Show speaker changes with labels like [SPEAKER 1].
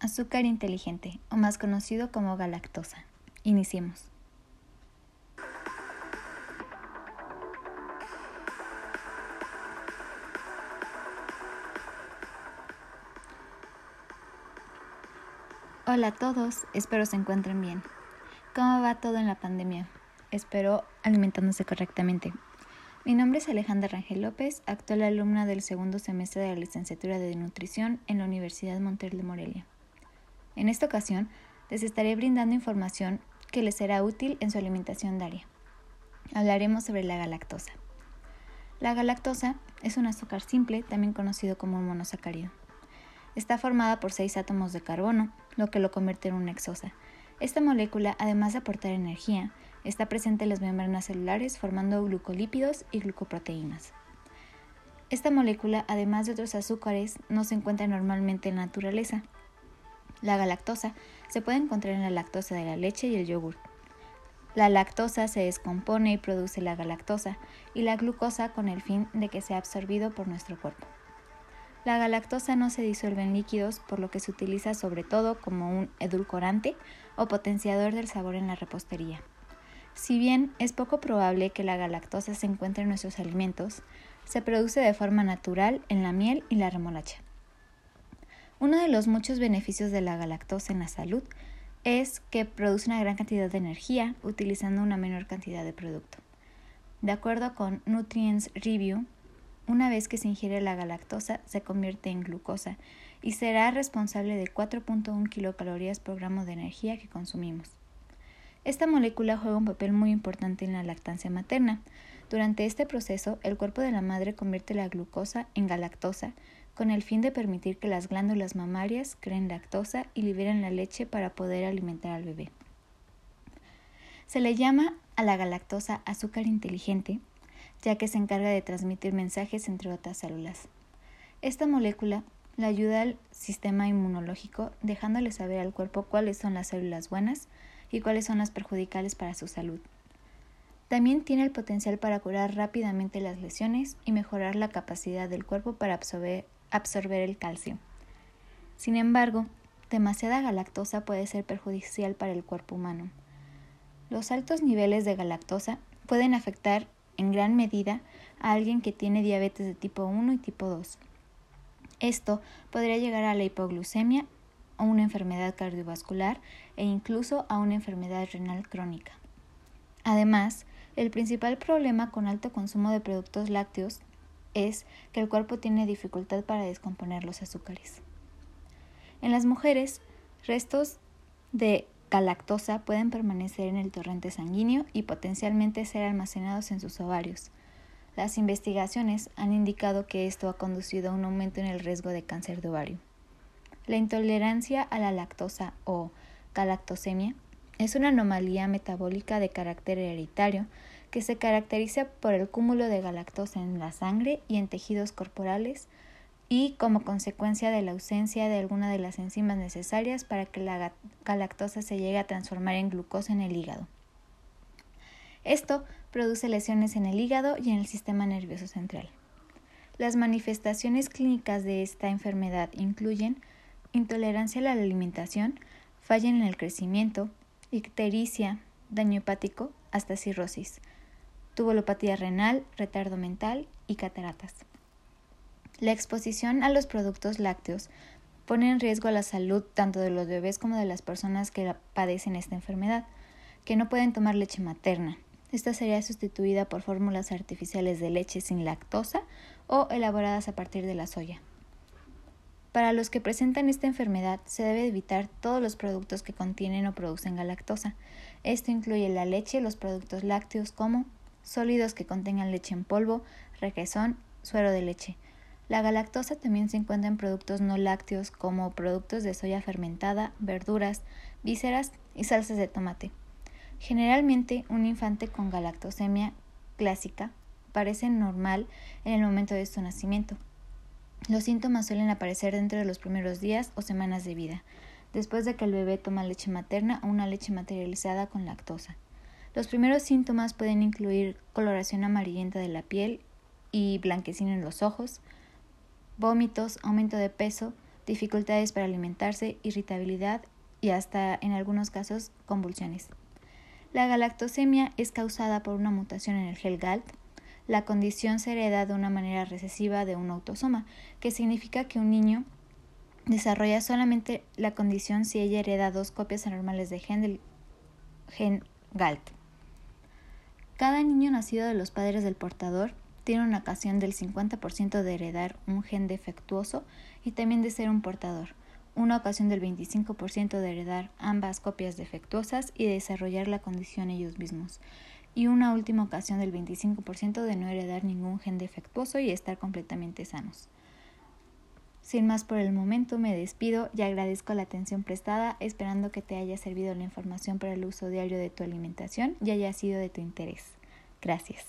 [SPEAKER 1] Azúcar inteligente, o más conocido como galactosa. Iniciemos. Hola a todos, espero se encuentren bien. ¿Cómo va todo en la pandemia? Espero alimentándose correctamente. Mi nombre es Alejandra Rangel López, actual alumna del segundo semestre de la licenciatura de nutrición en la Universidad Monterrey de Morelia. En esta ocasión, les estaré brindando información que les será útil en su alimentación diaria. Hablaremos sobre la galactosa. La galactosa es un azúcar simple, también conocido como monosacárido. Está formada por seis átomos de carbono, lo que lo convierte en una hexosa. Esta molécula, además de aportar energía, está presente en las membranas celulares formando glucolípidos y glucoproteínas. Esta molécula, además de otros azúcares, no se encuentra normalmente en la naturaleza. La galactosa se puede encontrar en la lactosa de la leche y el yogur. La lactosa se descompone y produce la galactosa y la glucosa con el fin de que sea absorbido por nuestro cuerpo. La galactosa no se disuelve en líquidos, por lo que se utiliza sobre todo como un edulcorante o potenciador del sabor en la repostería. Si bien es poco probable que la galactosa se encuentre en nuestros alimentos, se produce de forma natural en la miel y la remolacha. Uno de los muchos beneficios de la galactosa en la salud es que produce una gran cantidad de energía utilizando una menor cantidad de producto. De acuerdo con Nutrients Review, una vez que se ingiere la galactosa, se convierte en glucosa y será responsable de 4.1 kilocalorías por gramo de energía que consumimos. Esta molécula juega un papel muy importante en la lactancia materna. Durante este proceso, el cuerpo de la madre convierte la glucosa en galactosa con el fin de permitir que las glándulas mamarias creen lactosa y liberen la leche para poder alimentar al bebé. Se le llama a la galactosa azúcar inteligente ya que se encarga de transmitir mensajes entre otras células. Esta molécula le ayuda al sistema inmunológico dejándole saber al cuerpo cuáles son las células buenas y cuáles son las perjudicales para su salud. También tiene el potencial para curar rápidamente las lesiones y mejorar la capacidad del cuerpo para absorber, absorber el calcio. Sin embargo, demasiada galactosa puede ser perjudicial para el cuerpo humano. Los altos niveles de galactosa pueden afectar en gran medida a alguien que tiene diabetes de tipo 1 y tipo 2. Esto podría llegar a la hipoglucemia o una enfermedad cardiovascular e incluso a una enfermedad renal crónica. Además, el principal problema con alto consumo de productos lácteos es que el cuerpo tiene dificultad para descomponer los azúcares. En las mujeres, restos de galactosa pueden permanecer en el torrente sanguíneo y potencialmente ser almacenados en sus ovarios. Las investigaciones han indicado que esto ha conducido a un aumento en el riesgo de cáncer de ovario. La intolerancia a la lactosa o galactosemia es una anomalía metabólica de carácter hereditario que se caracteriza por el cúmulo de galactosa en la sangre y en tejidos corporales y como consecuencia de la ausencia de alguna de las enzimas necesarias para que la galactosa se llegue a transformar en glucosa en el hígado. Esto produce lesiones en el hígado y en el sistema nervioso central. Las manifestaciones clínicas de esta enfermedad incluyen intolerancia a la alimentación, falla en el crecimiento, ictericia, daño hepático, hasta cirrosis, tubulopatía renal, retardo mental y cataratas. La exposición a los productos lácteos pone en riesgo la salud tanto de los bebés como de las personas que padecen esta enfermedad, que no pueden tomar leche materna. Esta sería sustituida por fórmulas artificiales de leche sin lactosa o elaboradas a partir de la soya. Para los que presentan esta enfermedad se debe evitar todos los productos que contienen o producen galactosa. Esto incluye la leche, los productos lácteos como sólidos que contengan leche en polvo, requesón, suero de leche, la galactosa también se encuentra en productos no lácteos como productos de soya fermentada, verduras, vísceras y salsas de tomate. Generalmente, un infante con galactosemia clásica parece normal en el momento de su nacimiento. Los síntomas suelen aparecer dentro de los primeros días o semanas de vida, después de que el bebé toma leche materna o una leche materializada con lactosa. Los primeros síntomas pueden incluir coloración amarillenta de la piel y blanquecina en los ojos, vómitos, aumento de peso, dificultades para alimentarse, irritabilidad y hasta en algunos casos convulsiones. La galactosemia es causada por una mutación en el gel GALT. La condición se hereda de una manera recesiva de un autosoma, que significa que un niño desarrolla solamente la condición si ella hereda dos copias anormales de gen del gen GALT. Cada niño nacido de los padres del portador tiene una ocasión del 50% de heredar un gen defectuoso y también de ser un portador, una ocasión del 25% de heredar ambas copias defectuosas y de desarrollar la condición ellos mismos, y una última ocasión del 25% de no heredar ningún gen defectuoso y estar completamente sanos. Sin más por el momento, me despido y agradezco la atención prestada, esperando que te haya servido la información para el uso diario de tu alimentación y haya sido de tu interés. Gracias.